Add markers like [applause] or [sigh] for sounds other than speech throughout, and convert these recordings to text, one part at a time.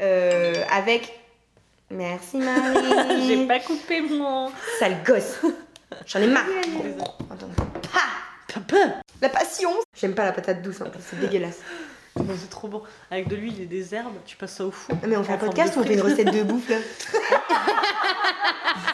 euh, avec. Merci Marie. [laughs] J'ai pas coupé mon. Sale gosse. J'en ai marre. Attends. La passion. J'aime pas la patate douce, plus, c'est dégueulasse. Bon, c'est trop bon. Avec de l'huile et des herbes, tu passes ça au four. Mais on fait un podcast ou on fait une recette de bouffe là [laughs]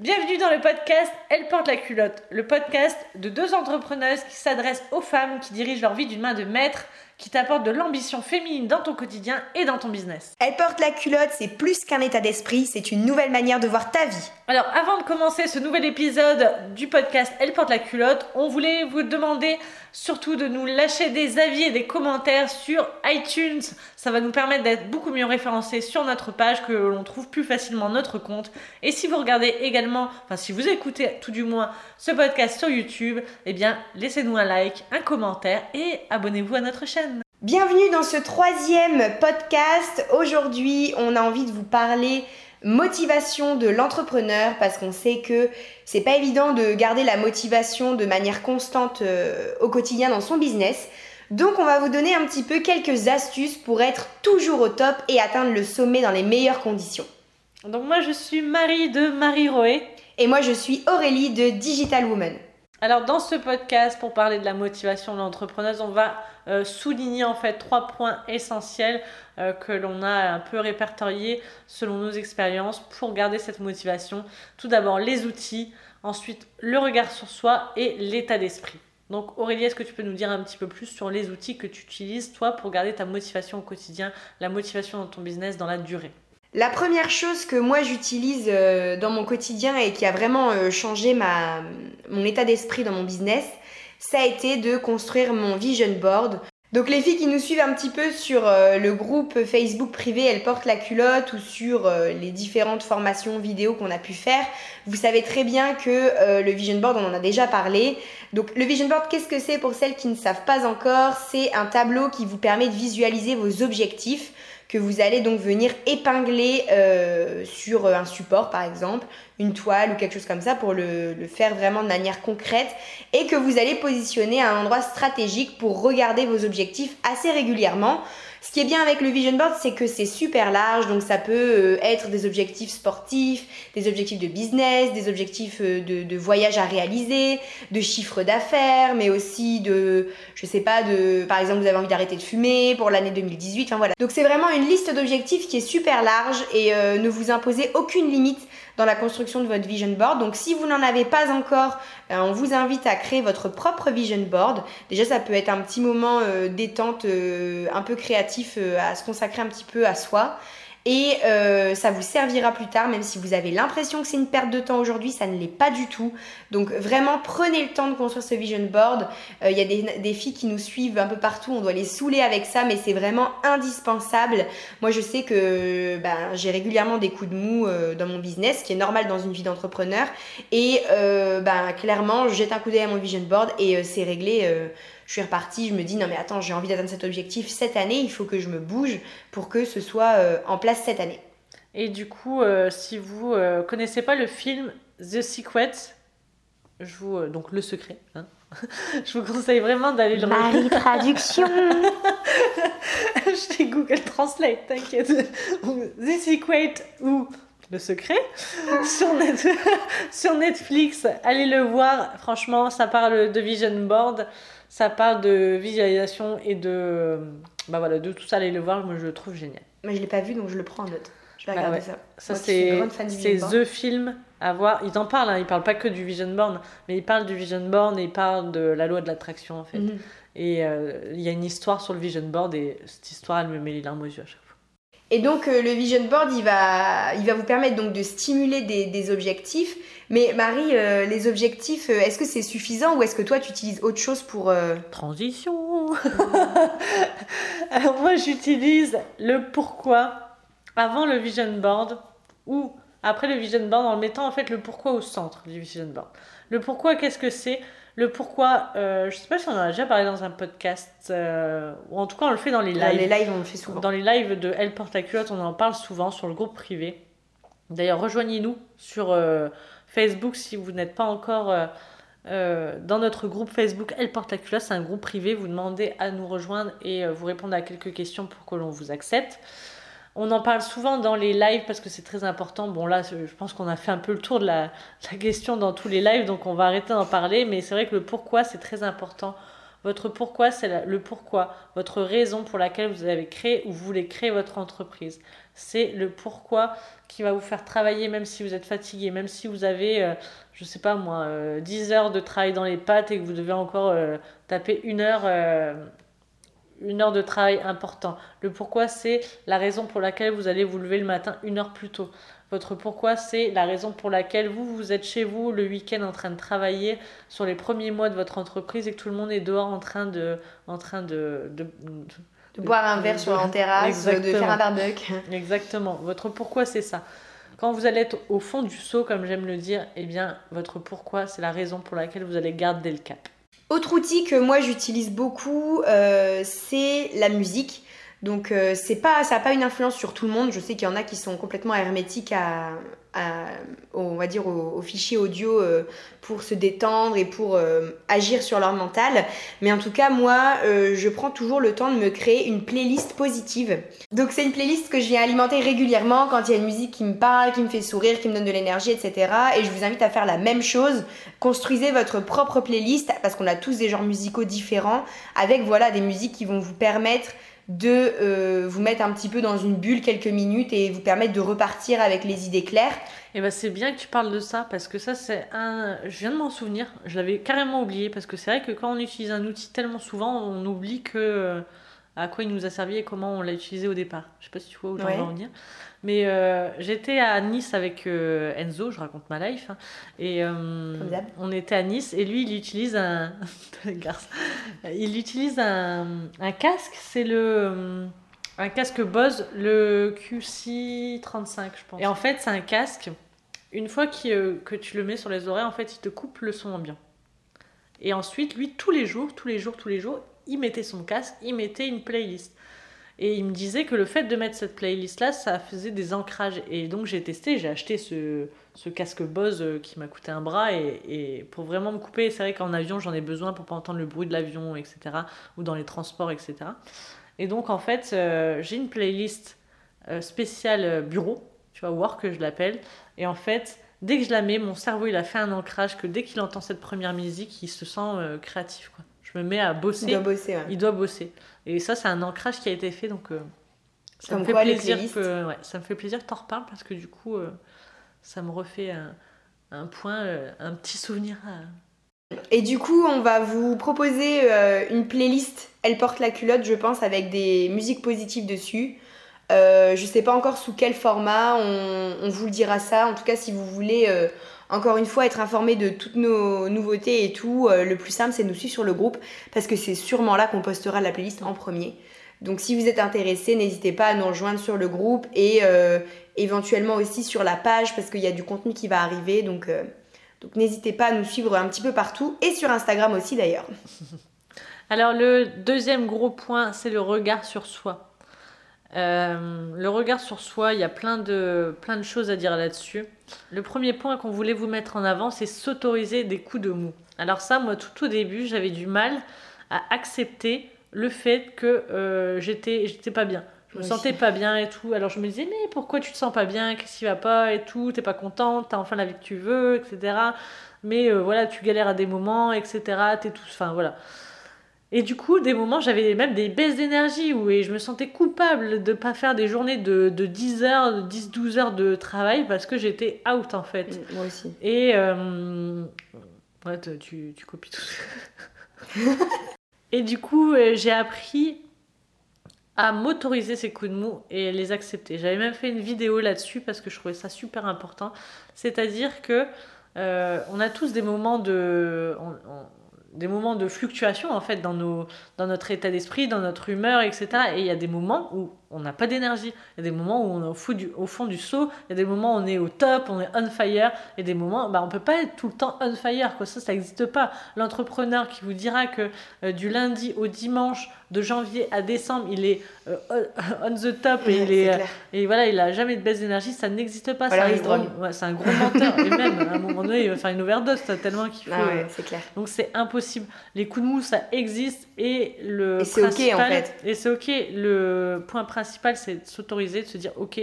Bienvenue dans le podcast Elle porte la culotte, le podcast de deux entrepreneuses qui s'adressent aux femmes qui dirigent leur vie d'une main de maître, qui t'apportent de l'ambition féminine dans ton quotidien et dans ton business. Elle porte la culotte, c'est plus qu'un état d'esprit, c'est une nouvelle manière de voir ta vie. Alors, avant de commencer ce nouvel épisode du podcast Elle porte la culotte, on voulait vous demander surtout de nous lâcher des avis et des commentaires sur iTunes. Ça va nous permettre d'être beaucoup mieux référencés sur notre page, que l'on trouve plus facilement notre compte. Et si vous regardez également, enfin si vous écoutez tout du moins ce podcast sur YouTube, eh bien laissez-nous un like, un commentaire et abonnez-vous à notre chaîne. Bienvenue dans ce troisième podcast. Aujourd'hui, on a envie de vous parler motivation de l'entrepreneur parce qu'on sait que c'est pas évident de garder la motivation de manière constante euh, au quotidien dans son business. Donc on va vous donner un petit peu quelques astuces pour être toujours au top et atteindre le sommet dans les meilleures conditions. Donc moi je suis Marie de Marie Roé. Et moi je suis Aurélie de Digital Woman. Alors dans ce podcast, pour parler de la motivation de l'entrepreneuse, on va euh, souligner en fait trois points essentiels euh, que l'on a un peu répertoriés selon nos expériences pour garder cette motivation. Tout d'abord les outils, ensuite le regard sur soi et l'état d'esprit. Donc Aurélie, est-ce que tu peux nous dire un petit peu plus sur les outils que tu utilises toi pour garder ta motivation au quotidien, la motivation dans ton business dans la durée? La première chose que moi j'utilise euh, dans mon quotidien et qui a vraiment euh, changé ma, mon état d'esprit dans mon business, ça a été de construire mon vision board. Donc les filles qui nous suivent un petit peu sur euh, le groupe Facebook privé Elles portent la culotte ou sur les différentes formations vidéo qu'on a pu faire, vous savez très bien que le vision board, on en a déjà parlé. Donc le vision board, qu'est-ce que c'est pour celles qui ne savent pas encore? C'est un tableau qui vous permet de visualiser vos objectifs que vous allez donc venir épingler euh, sur un support par exemple, une toile ou quelque chose comme ça pour le, faire vraiment de manière concrète et que vous allez positionner à un endroit stratégique pour regarder vos objectifs assez régulièrement. Ce qui est bien avec le vision board, c'est que c'est super large, donc ça peut euh, être des objectifs sportifs, des objectifs de business, des objectifs euh, de, de voyage à réaliser, de chiffre d'affaires, mais aussi de, je sais pas, de, par exemple, vous avez envie d'arrêter de fumer pour l'année 2018, enfin voilà. Donc c'est vraiment une liste d'objectifs qui est super large et euh, ne vous imposez aucune limite dans la construction de votre vision board. Donc si vous n'en avez pas encore, euh, on vous invite à créer votre propre vision board. Déjà ça peut être un petit moment euh, détente, euh, un peu créatif à se consacrer un petit peu à soi. Et euh, ça vous servira plus tard, même si vous avez l'impression que c'est une perte de temps aujourd'hui, ça ne l'est pas du tout. Donc vraiment, prenez le temps de construire ce vision board. Euh, Il y a des, filles qui nous suivent un peu partout, on doit les saouler avec ça, mais c'est vraiment indispensable. Moi, je sais que ben, j'ai régulièrement des coups de mou euh, dans mon business, ce qui est normal dans une vie d'entrepreneur. Et ben, clairement, je jette un coup d'œil à mon vision board et c'est réglé. Je suis repartie, je me dis non mais attends, j'ai envie d'atteindre cet objectif cette année, il faut que je me bouge pour que ce soit euh, en place cette année. Et du coup, euh, si vous euh, connaissez pas le film The Secret, je vous euh, donc le secret, hein, [laughs] je vous conseille vraiment d'aller le regarder. [laughs] Traduction Je Google Translate, t'inquiète. The Secret ou le secret [laughs] sur, Net- sur Netflix, allez le voir. Franchement, ça parle de vision board, ça parle de visualisation et de bah voilà de tout ça. Allez le voir, moi je le trouve génial. Mais je l'ai pas vu donc je le prends en note. Je vais Bah regarder ouais. ça. Ça, c'est. The Film à voir. Ils en parlent, hein. ils parlent pas que du Vision Board, mais ils parlent du Vision Board et ils parlent de la loi de l'attraction en fait. Mhm. Et euh, il y a une histoire sur le Vision Board et cette histoire, elle me met les larmes aux yeux à chaque fois. Et donc euh, le vision board, il va, il va vous permettre donc de stimuler des, des objectifs. Mais Marie, euh, les objectifs, euh, est-ce que c'est suffisant ou est-ce que toi tu utilises autre chose pour euh, Transition [laughs] Alors moi, j'utilise le pourquoi avant le Vision Board ou après le Vision Board en mettant en fait le pourquoi au centre du Vision Board. Le pourquoi, qu'est-ce que c'est? Le pourquoi, euh, je sais pas si on en a déjà parlé dans un podcast, euh, ou en tout cas on le fait dans les lives. les lives on le fait souvent. Dans les lives de Elle porte la culotte, on en parle souvent sur le groupe privé. D'ailleurs, rejoignez-nous sur euh, Facebook si vous n'êtes pas encore euh, euh, dans notre groupe Facebook Elle porte la culotte, c'est un groupe privé, vous demandez à nous rejoindre et euh, vous répondre à quelques questions pour que l'on vous accepte. On en parle souvent dans les lives parce que c'est très important. Bon là, je pense qu'on a fait un peu le tour de la, [laughs] la question dans tous les lives, donc on va arrêter d'en parler, mais c'est vrai que le pourquoi, c'est très important votre pourquoi, c'est le pourquoi, votre raison pour laquelle vous avez créé ou vous voulez créer votre entreprise. C'est le pourquoi qui va vous faire travailler même si vous êtes fatigué, même si vous avez, euh, je sais pas moi, 10 euh, heures de travail dans les pattes et que vous devez encore euh, taper une heure, une heure de travail important. Le pourquoi, c'est la raison pour laquelle vous allez vous lever le matin une heure plus tôt. Votre pourquoi, c'est la raison pour laquelle vous, vous êtes chez vous le week-end en train de travailler sur les premiers mois de votre entreprise et que tout le monde est dehors en train de, boire un verre sur la terrasse, de faire un barbecue. [laughs] Exactement. Votre pourquoi, c'est ça. Quand vous allez être au fond du seau, comme j'aime le dire, eh bien, votre pourquoi, c'est la raison pour laquelle vous allez garder le cap. Autre outil que moi j'utilise beaucoup, euh, c'est la musique. Donc euh, ça n'a pas une influence sur tout le monde. Je sais qu'il y en a qui sont complètement hermétiques à, on va dire fichiers audio euh, pour se détendre et pour euh, agir sur leur mental. Mais en tout cas, moi, je prends toujours le temps de me créer une playlist positive. Donc c'est une playlist que je viens alimenter régulièrement quand il y a une musique qui me parle, qui me fait sourire, qui me donne de l'énergie, etc. Et je vous invite à faire la même chose. Construisez votre propre playlist parce qu'on a tous des genres musicaux différents avec voilà des musiques qui vont vous permettre de euh, vous mettre un petit peu dans une bulle quelques minutes et vous permettre de repartir avec les idées claires. Et eh ben c'est bien que tu parles de ça parce que ça c'est un je viens de m'en souvenir, je l'avais carrément oublié parce que c'est vrai que quand on utilise un outil tellement souvent, on oublie que euh, à quoi il nous a servi et comment on l'a utilisé au départ. Je sais pas si tu vois où j'en veux en venir. Mais euh, j'étais à Nice avec euh, Enzo, je raconte ma life. Hein, et euh, on était à Nice et lui, il utilise un. [laughs] il utilise un, un casque, c'est le. Un casque Bose, le QC35, je pense. Et en fait, c'est un casque. Une fois que tu le mets sur les oreilles, en fait, il te coupe le son ambiant. Et ensuite, lui, tous les jours, tous les jours, tous les jours, il mettait son casque, il mettait une playlist. Et il me disait que le fait de mettre cette playlist-là, ça faisait des ancrages. Et donc j'ai testé, j'ai acheté ce, casque Bose euh, qui m'a coûté un bras. Et, et pour vraiment me couper, c'est vrai qu'en avion, j'en ai besoin pour pas entendre le bruit de l'avion, etc. Ou dans les transports, etc. Et donc en fait, euh, j'ai une playlist euh, spéciale bureau, tu vois, work, je l'appelle. Et en fait, dès que je la mets, mon cerveau, il a fait un ancrage que dès qu'il entend cette première musique, il se sent créatif, quoi je me mets à bosser. Il doit bosser, Il doit bosser. Et ça, c'est un ancrage qui a été fait, donc euh, ça, me fait plaisir que, ouais, ça me fait plaisir que tu en reparles parce que du coup, euh, ça me refait un, un point, euh, un petit souvenir. Et du coup, on va vous proposer une playlist Elle porte la culotte, je pense, avec des musiques positives dessus. je sais pas encore sous quel format, on, on, vous le dira ça. En tout cas, si vous voulez encore une fois, être informé de toutes nos nouveautés et tout, euh, le plus simple, c'est de nous suivre sur le groupe parce que c'est sûrement là qu'on postera la playlist en premier. Donc si vous êtes intéressé, n'hésitez pas à nous rejoindre sur le groupe et euh, éventuellement aussi sur la page parce qu'il y a du contenu qui va arriver. Donc, euh, donc n'hésitez pas à nous suivre un petit peu partout et sur Instagram aussi d'ailleurs. [laughs] Alors le deuxième gros point, c'est le regard sur soi. Euh, le regard sur soi, il y a plein de, plein de choses à dire là-dessus. Le premier point qu'on voulait vous mettre en avant, c'est s'autoriser des coups de mou. Alors ça, moi, tout au début, j'avais du mal à accepter le fait que euh, j'étais, j'étais pas bien. Je me sentais pas bien et tout. Alors je me disais, mais pourquoi tu te sens pas bien? Qu'est-ce qui va pas et tout? T'es pas contente? T'as enfin la vie que tu veux, etc. Mais euh, voilà, tu galères à des moments, etc. T'es tout. Enfin voilà. Et du coup, des moments, j'avais même des baisses d'énergie où et je me sentais coupable de ne pas faire des journées de, de 10 heures, 10-12 heures de travail parce que j'étais out en fait. Mm, moi aussi. Et. Euh... Ouais, tu, tu copies tout. [laughs] et du coup, euh, j'ai appris à m'autoriser ces coups de mou et les accepter. J'avais même fait une vidéo là-dessus parce que je trouvais ça super important. C'est-à-dire que euh, on a tous des moments de des moments de fluctuation en fait dans, dans notre état d'esprit, dans notre humeur, etc. Et il y a des moments où on n'a pas d'énergie. Il y a des moments où on est au, fond du, au fond du saut, il y a des moments où on est au top, on est on fire, et des moments, bah, on peut pas être tout le temps on fire, quoi. Ça, ça n'existe pas. L'entrepreneur qui vous dira que euh, du lundi au dimanche, de janvier à décembre, il est euh, on the top et, il est, et voilà, il a jamais de baisse d'énergie, ça n'existe pas. c'est, un gros, c'est un gros menteur. et même, à un moment donné, il va faire une overdose, tellement qu'il faut. Ah clair. Donc, c'est impossible. Les coups de mou, ça existe et le. Et c'est ok en fait. Et c'est ok. Le point principal, c'est de s'autoriser, de se dire ok.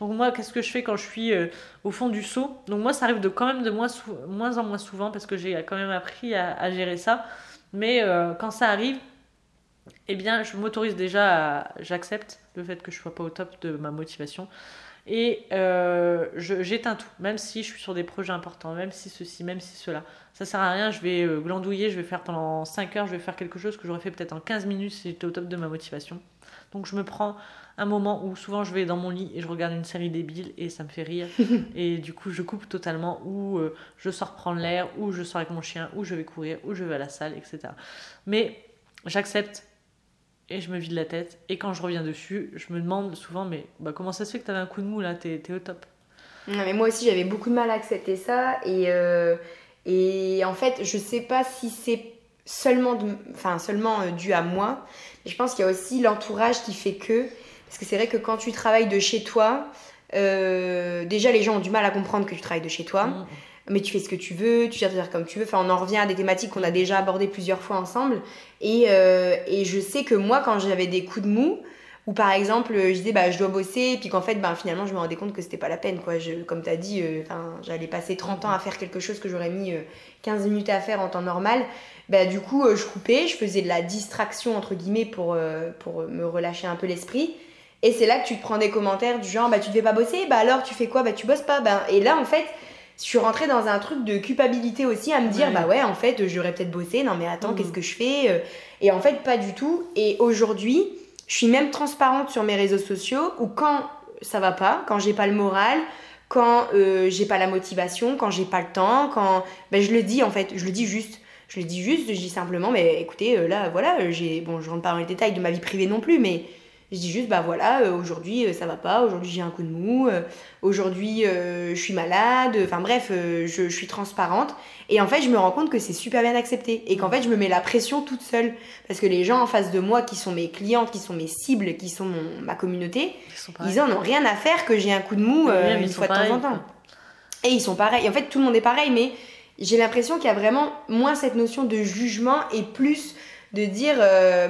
Donc moi, qu'est-ce que je fais quand je suis euh, au fond du seau Donc moi, ça arrive de quand même de moins, en moins souvent parce que j'ai quand même appris à, gérer ça. Mais euh, quand ça arrive, eh bien, je m'autorise déjà. J'accepte le fait que je sois pas au top de ma motivation. Et euh, j'éteins tout, même si je suis sur des projets importants, même si ceci, même si cela. Ça sert à rien, je vais glandouiller, je vais faire pendant 5 heures, je vais faire quelque chose que j'aurais fait peut-être en 15 minutes si j'étais au top de ma motivation. Donc je me prends un moment où souvent je vais dans mon lit et je regarde une série débile et ça me fait rire. [laughs] et du coup je coupe totalement, ou euh, je sors prendre l'air, ou je sors avec mon chien, ou je vais courir, ou je vais à la salle, etc. Mais j'accepte et je me vide la tête. Et quand je reviens dessus, je me demande souvent, mais bah, comment ça se fait que tu avais un coup de mou là, t'es es au top non, mais Moi aussi, j'avais beaucoup de mal à accepter ça. Et, euh, et en fait, je sais pas si c'est seulement, enfin, seulement euh, dû à moi. Mais je pense qu'il y a aussi l'entourage qui fait que. Parce que c'est vrai que quand tu travailles de chez toi, euh, déjà les gens ont du mal à comprendre que tu travailles de chez toi. Mmh mais tu fais ce que tu veux, tu gères faire comme tu veux. Enfin, on en revient à des thématiques qu'on a déjà abordées plusieurs fois ensemble. Et, euh, et je sais que moi, quand j'avais des coups de mou, ou par exemple, je disais, bah, je dois bosser, et puis qu'en fait, bah, finalement, je me rendais compte que c'était pas la peine. Quoi. Je, comme tu as dit, euh, j'allais passer 30 ans à faire quelque chose que j'aurais mis 15 euh, minutes à faire en temps normal. Bah, du coup, je coupais, je faisais de la distraction, entre guillemets, pour, pour me relâcher un peu l'esprit. Et c'est là que tu te prends des commentaires du genre, bah, tu devais pas bosser, bah alors tu fais quoi? Bah, tu bosses pas. Ben, et là, en fait, je suis rentrée dans un truc de culpabilité aussi à me dire bah ouais en fait j'aurais peut-être bossé non mais attends qu'est-ce mm. que je fais euh? Et en fait pas du tout et aujourd'hui je suis même transparente sur mes réseaux sociaux où quand ça va pas quand j'ai pas le moral quand euh, j'ai pas la motivation quand j'ai pas le temps quand ben, je le dis en fait. Je le dis juste. Je le dis juste je dis simplement mais écoutez euh, là voilà j'ai bon je rentre pas dans les détails de ma vie privée non plus mais je dis juste, bah voilà, euh, aujourd'hui euh, ça va pas, aujourd'hui j'ai un coup de mou, euh, aujourd'hui je suis malade, enfin bref, je, suis transparente. Et en fait, je me rends compte que c'est super bien accepté et qu'en fait, je me mets la pression toute seule. Parce que les gens en face de moi, qui sont mes clients, qui sont mes cibles, qui sont ma communauté, ils, en ont rien à faire que j'ai un coup de mou une fois de temps en temps. Et ils sont pareils. En fait, tout le monde est pareil, mais j'ai l'impression qu'il y a vraiment moins cette notion de jugement et plus de dire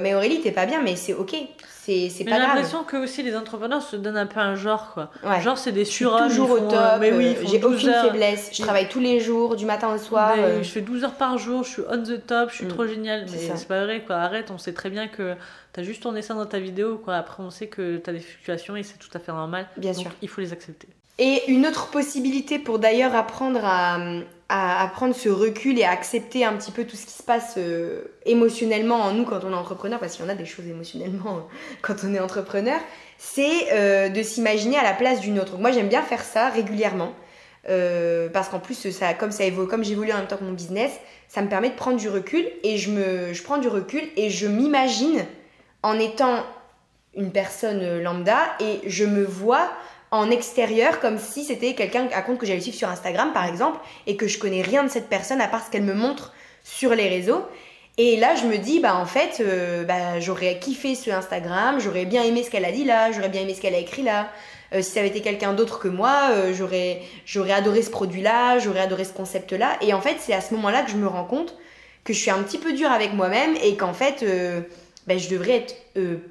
mais Aurélie t'es pas bien mais c'est ok c'est pas grave. J'ai l'impression que aussi les entrepreneurs se donnent un peu un genre quoi. Genre c'est des surhommes. toujours au top. mais oui, euh, j'ai aucune faiblesse. Je travaille tous les jours, du matin au soir. Euh. Je fais 12 heures par jour, je suis on the top, je suis mm. trop génial. Mais c'est pas vrai quoi. Arrête, on sait très bien que t'as juste tourné ça dans ta vidéo quoi. Après on sait que t'as des fluctuations et c'est tout à fait normal. Bien sûr. Il faut les accepter. Et une autre possibilité pour d'ailleurs apprendre à, à, prendre ce recul et à accepter un petit peu tout ce qui se passe euh, émotionnellement en nous quand on est entrepreneur, parce qu'il y en a des choses émotionnellement euh, [laughs] quand on est entrepreneur, c'est euh, de s'imaginer à la place d'une autre. moi j'aime bien faire ça régulièrement. parce qu'en plus, ça, comme, ça évolue, comme j'évolue en même temps que mon business, ça me permet de prendre du recul et je, me, je prends du recul et je m'imagine en étant une personne lambda et je me vois en extérieur comme si c'était quelqu'un à compte que j'allais suivre sur Instagram par exemple et que je connais rien de cette personne à part ce qu'elle me montre sur les réseaux. Et là, je me dis, bah en fait, euh, bah, j'aurais kiffé ce Instagram, j'aurais bien aimé ce qu'elle a dit là, j'aurais bien aimé ce qu'elle a écrit là. Euh, si ça avait été quelqu'un d'autre que moi, euh, j'aurais, j'aurais adoré ce produit-là, j'aurais adoré ce concept-là. Et en fait, c'est à ce moment-là que je me rends compte que je suis un petit peu dure avec moi-même et qu'en fait, bah, je devrais être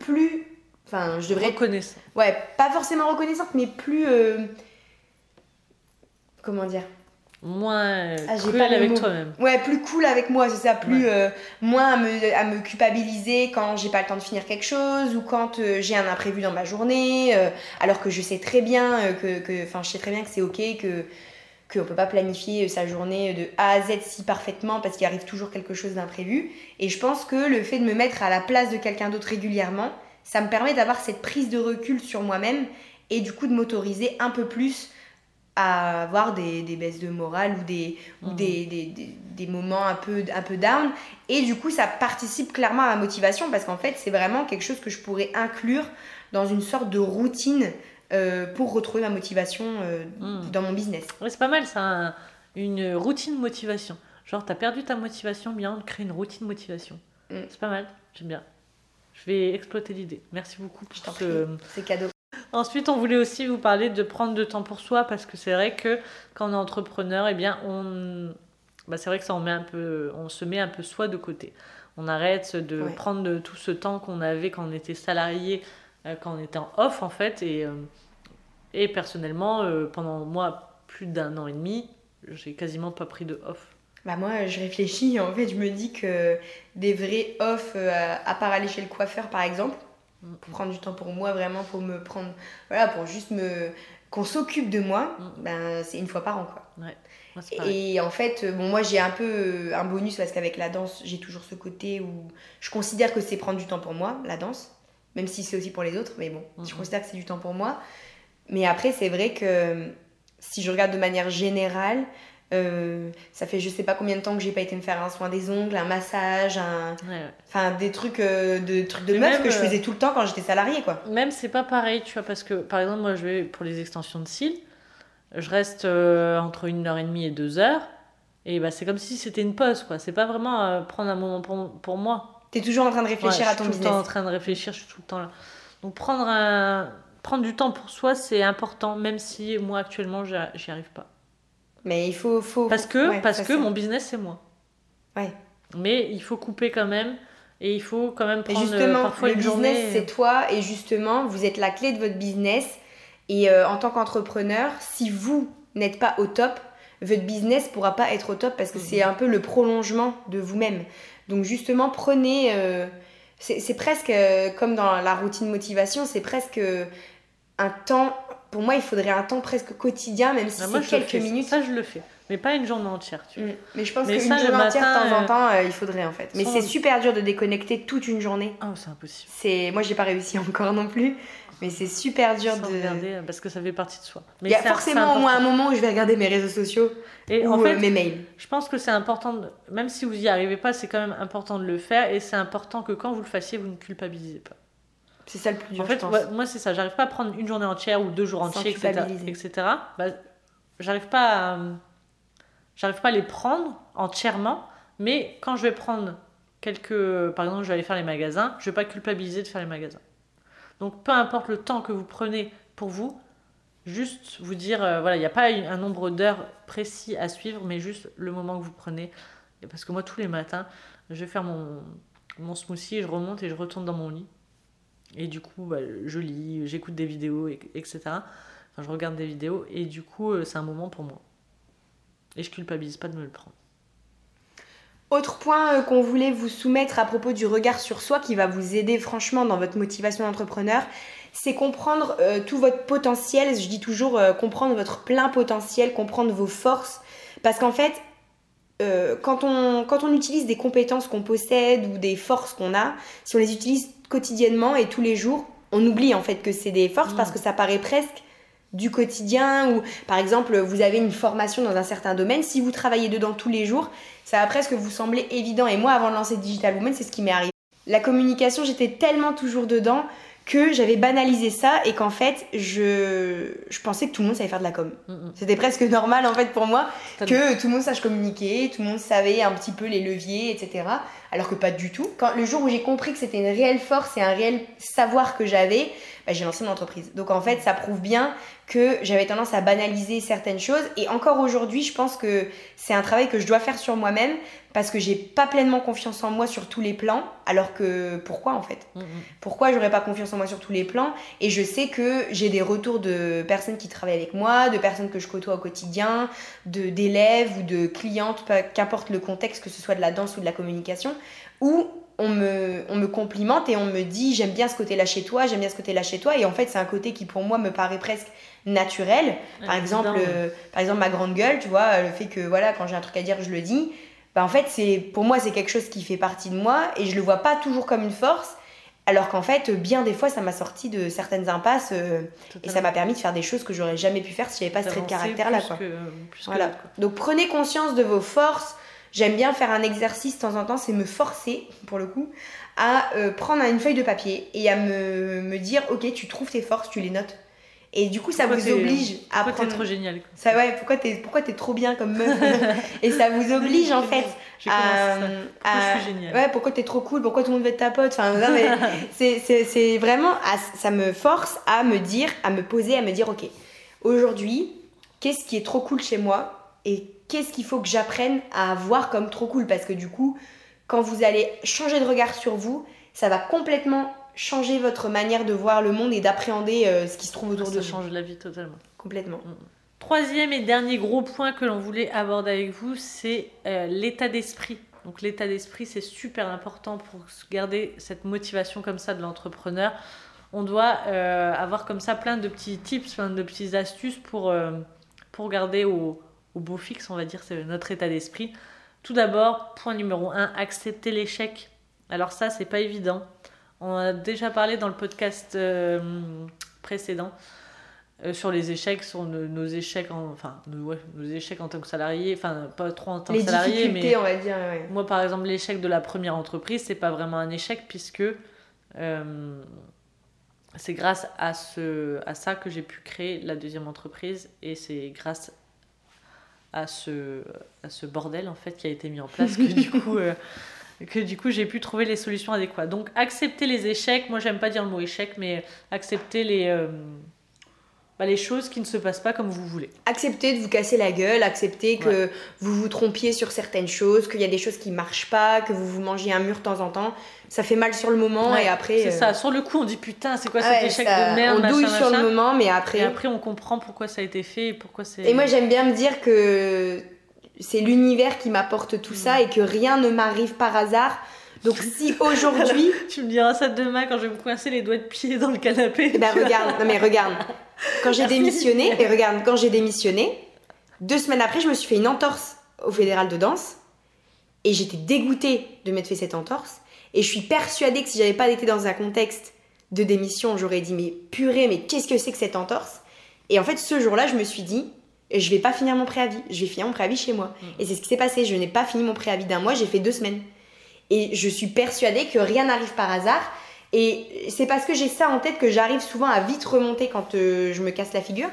plus Enfin, je devrais. Reconnaissante. Ouais, pas forcément reconnaissante, mais plus. Euh, comment dire Moins ah, cool avec toi-même. Ouais, plus cool avec moi, c'est ça. Plus, euh, moins à me, à me, culpabiliser quand j'ai pas le temps de finir quelque chose ou quand euh, j'ai un imprévu dans ma journée, alors que je sais très bien que. Enfin, je sais très bien que c'est ok, que qu'on peut pas planifier sa journée de A à Z si parfaitement parce qu'il arrive toujours quelque chose d'imprévu. Et je pense que le fait de me mettre à la place de quelqu'un d'autre régulièrement, ça me permet d'avoir cette prise de recul sur moi-même et du coup de m'autoriser un peu plus à avoir des, des, baisses de morale ou, des, ou mmh. des, des, des, moments un peu, un peu down. Et du coup, ça participe clairement à ma motivation parce qu'en fait, c'est vraiment quelque chose que je pourrais inclure dans une sorte de routine euh, pour retrouver ma motivation euh, Mm. dans mon business. Ouais, c'est pas mal ça, un- une routine motivation. Genre, t'as perdu ta motivation, bien, on crée une routine motivation. Mm. C'est pas mal, j'aime bien. Je vais exploiter l'idée. Merci beaucoup pour ce... c'est cadeau. Ensuite, on voulait aussi vous parler de prendre de temps pour soi parce que c'est vrai que quand on est entrepreneur, eh bien, on... bah, c'est vrai que ça, on, met un peu... on se met un peu soi de côté. On arrête de Ouais. prendre de tout ce temps qu'on avait quand on était salarié, euh, quand on était en off en fait. Et, euh, et personnellement, euh, pendant moi, plus d'un an et demi, j'ai quasiment pas pris de off. Bah moi, je réfléchis et en fait, je me dis que des vrais off, euh, à part aller chez le coiffeur par exemple, Mm. pour prendre du temps pour moi, vraiment pour me prendre, voilà, pour juste me qu'on s'occupe de moi, Mm. ben c'est une fois par an quoi. Moi, pareil. Et en fait, euh, bon, moi j'ai un peu euh, un bonus parce qu'avec la danse, j'ai toujours ce côté où je considère que c'est prendre du temps pour moi, la danse, même si c'est aussi pour les autres, mais bon, je considère que c'est du temps pour moi. Mais après, c'est vrai que si je regarde de manière générale, euh, ça fait je sais pas combien de temps que j'ai pas été me faire un soin des ongles, un massage, un... Enfin des trucs euh, de trucs de meuf que je euh, faisais tout le temps quand j'étais salariée quoi. Même c'est pas pareil, tu vois, parce que par exemple, moi je vais pour les extensions de cils, je reste euh, entre une heure et demie et deux heures, et bah c'est comme si c'était une pause, quoi. C'est pas vraiment prendre un moment pour, pour moi. T'es toujours en train de réfléchir Ouais, à ton je suis tout le temps en business. train de réfléchir, je suis tout le temps là. Donc prendre, un... prendre du temps pour soi, c'est important, même si moi actuellement j'y arrive pas. Mais il faut faut Parce que, ouais, parce que mon business c'est moi. Ouais. Mais il faut couper quand même, et il faut quand même Et prendre euh, justement, parfois le une business, journée. c'est toi, et justement, vous êtes la clé de votre business. Et euh, en tant qu'entrepreneur, si vous n'êtes pas au top, votre business pourra pas être au top parce que Mhm. c'est un peu le prolongement de vous-même. Donc justement, prenez... euh, c'est presque euh, comme dans la routine motivation, c'est presque euh, un temps... Pour moi, il faudrait un temps presque quotidien, même si moi, c'est quelques fais. minutes. Ça, je le fais. Mais pas une journée entière, tu vois. Mm. Mais je pense qu'une journée le entière, de matin, temps en euh, temps, euh, il faudrait en fait. Mais c'est super dur de déconnecter toute une journée. Ah, c'est impossible. C'est moi j'ai pas réussi encore non plus, mais c'est super dur Sans de. regarder, euh, parce que ça fait partie de soi. Mais Il y a forcément au moins un moment où je vais regarder mes réseaux sociaux Et ou en euh, mes mails. je pense que c'est important, de- même si vous y arrivez pas, c'est quand même important de le faire. Et c'est important que quand vous le fassiez, vous ne culpabilisez pas. C'est ça le plus dur, en fait, je pense. ouais, moi, c'est ça. J'arrive pas à prendre une journée entière ou deux jours entiers, etc. etc. Bah, j'arrive pas à, j'arrive pas à les prendre entièrement. Mais quand je vais prendre quelques. Par exemple, je vais aller faire les magasins, je vais pas culpabiliser de faire les magasins. Donc, peu importe le temps que vous prenez pour vous, juste vous dire, euh, voilà, il n'y a pas un nombre d'heures précis à suivre, mais juste le moment que vous prenez. Parce que moi, tous les matins, je vais faire mon, mon smoothie, je remonte et je retourne dans mon lit. Et du coup, bah, je lis, j'écoute des vidéos, et- etc. Enfin, je regarde des vidéos, et du coup, euh, c'est un moment pour moi. Et je culpabilise pas de me le prendre. Autre point euh, qu'on voulait vous soumettre à propos du regard sur soi qui va vous aider franchement dans votre motivation d'entrepreneur, c'est comprendre euh, tout votre potentiel. Je dis toujours comprendre votre plein potentiel, comprendre vos forces. Parce qu'en fait, quand, on, quand on utilise des compétences qu'on possède ou des forces qu'on a, si on les utilise quotidiennement et tous les jours, on oublie en fait que c'est des forces Mm. parce que ça paraît presque du quotidien ou par exemple vous avez une formation dans un certain domaine, si vous travaillez dedans tous les jours, ça va presque vous sembler évident. Et moi, avant de lancer Digital Woman, c'est ce qui m'est arrivé. La communication, j'étais tellement toujours dedans que j'avais banalisé ça et qu'en fait, je, je pensais que tout le monde savait faire de la com. Mm, mm. C'était presque [laughs] normal en fait pour moi que tout le monde sache communiquer, tout le monde savait un petit peu les leviers, etc. Alors que pas du tout. Quand, le jour où j'ai compris que c'était une réelle force et un réel savoir que j'avais, bah, j'ai lancé mon entreprise. Donc en fait, ça prouve bien que j'avais tendance à banaliser certaines choses. Et encore aujourd'hui, je pense que c'est un travail que je dois faire sur moi-même parce que j'ai pas pleinement confiance en moi sur tous les plans. Alors que pourquoi en fait? Mm, mm. pourquoi j'aurais pas confiance en moi sur tous les plans? Et je sais que j'ai des retours de personnes qui travaillent avec moi, de personnes que je côtoie au quotidien, d'élèves ou de clientes, qu'importe le contexte, que ce soit de la danse ou de la communication, où on me, on me complimente et on me dit j'aime bien ce côté-là chez toi, j'aime bien ce côté-là chez toi et en fait c'est un côté qui pour moi me paraît presque naturel. Par Ouais, exemple, euh, par exemple ma grande gueule, tu vois, le fait que voilà quand j'ai un truc à dire je le dis, bah en fait c'est pour moi c'est quelque chose qui fait partie de moi et je le vois pas toujours comme une force. Alors qu'en fait, bien des fois, ça m'a sorti de certaines impasses euh, et ça m'a permis de faire des choses que j'aurais jamais pu faire si j'avais pas ce trait de caractère-là. plus quoi. que- plus que Voilà. quoi. Donc prenez conscience de vos forces, j'aime bien faire un exercice de temps en temps, c'est me forcer, pour le coup, à euh, prendre une feuille de papier et à me, me dire, ok, tu trouves tes forces, tu les notes. Et du coup, ça Pourquoi vous oblige à Pourquoi prendre. t'es trop génial. Ça, ouais, pourquoi t'es pourquoi trop bien comme meuf Et ça vous [laughs] oblige en fait J'ai à. Pourquoi à- je suis géniale. Ouais, pourquoi t'es trop cool Pourquoi tout le monde veut être ta pote Enfin, [laughs] c'est- vraiment. à- ça me force à me dire, à me poser, à me dire ok, aujourd'hui, qu'est-ce qui est trop cool chez moi Et qu'est-ce qu'il faut que j'apprenne à voir comme trop cool? Parce que du coup, quand vous allez changer de regard sur vous, ça va complètement changer votre manière de voir le monde et d'appréhender euh, ce qui se trouve autour de Ça vous. change la vie totalement. Complètement. Troisième et dernier gros point que l'on voulait aborder avec vous, c'est euh, l'état d'esprit. Donc l'état d'esprit, c'est super important pour garder cette motivation comme ça de l'entrepreneur. On doit euh, avoir comme ça plein de petits tips, plein de petites astuces pour, pour garder au, au beau fixe, on va dire, c'est notre état d'esprit. Tout d'abord, point numéro un, accepter l'échec. Alors ça, c'est pas évident. On a déjà parlé dans le podcast euh, précédent euh, sur les échecs, sur nos, nos échecs, en, enfin, nos, ouais, nos échecs en tant que salarié, enfin, pas trop en tant que salarié, mais on va dire. ouais. moi, par exemple, l'échec de la première entreprise, c'est pas vraiment un échec puisque euh, c'est grâce à, ce, à ça que j'ai pu créer la deuxième entreprise et c'est grâce à ce, bordel en fait qui a été mis en place que du coup. euh, que du coup j'ai pu trouver les solutions adéquates. Donc accepter les échecs, moi j'aime pas dire le mot échec, mais accepter les, euh, bah, les choses qui ne se passent pas comme vous voulez. Acceptez de vous casser la gueule, acceptez que vous vous trompiez sur certaines choses, qu'il y a des choses qui marchent pas, que vous vous mangiez un mur de temps en temps. Ça fait mal sur le moment Ouais, et après. C'est euh, ça, sur le coup on dit putain c'est quoi ouais, cet échec ça- de merde, On machin, douille sur machin. le moment, mais après. Et après, on comprend pourquoi ça a été fait et pourquoi c'est. Et moi, j'aime bien me dire que c'est l'univers qui m'apporte tout Mm. ça et que rien ne m'arrive par hasard. Donc, si aujourd'hui. [laughs] Tu me diras ça demain quand je vais me coincer les doigts de pied dans le canapé. Eh ben, regarde, non mais regarde. Quand j'ai démissionné, et regarde, quand j'ai démissionné, deux semaines après, je me suis fait une entorse au fédéral de danse. Et j'étais dégoûtée de m'être fait cette entorse. Et je suis persuadée que si j'avais pas été dans un contexte de démission, j'aurais dit mais purée, mais qu'est-ce que c'est que cette entorse? Et en fait, ce jour-là, je me suis dit, je vais pas finir mon préavis. Je vais finir mon préavis chez moi. Et c'est ce qui s'est passé. Je n'ai pas fini mon préavis d'un mois, j'ai fait deux semaines. Et je suis persuadée que rien n'arrive par hasard. Et c'est parce que j'ai ça en tête que j'arrive souvent à vite remonter quand euh, je me casse la figure.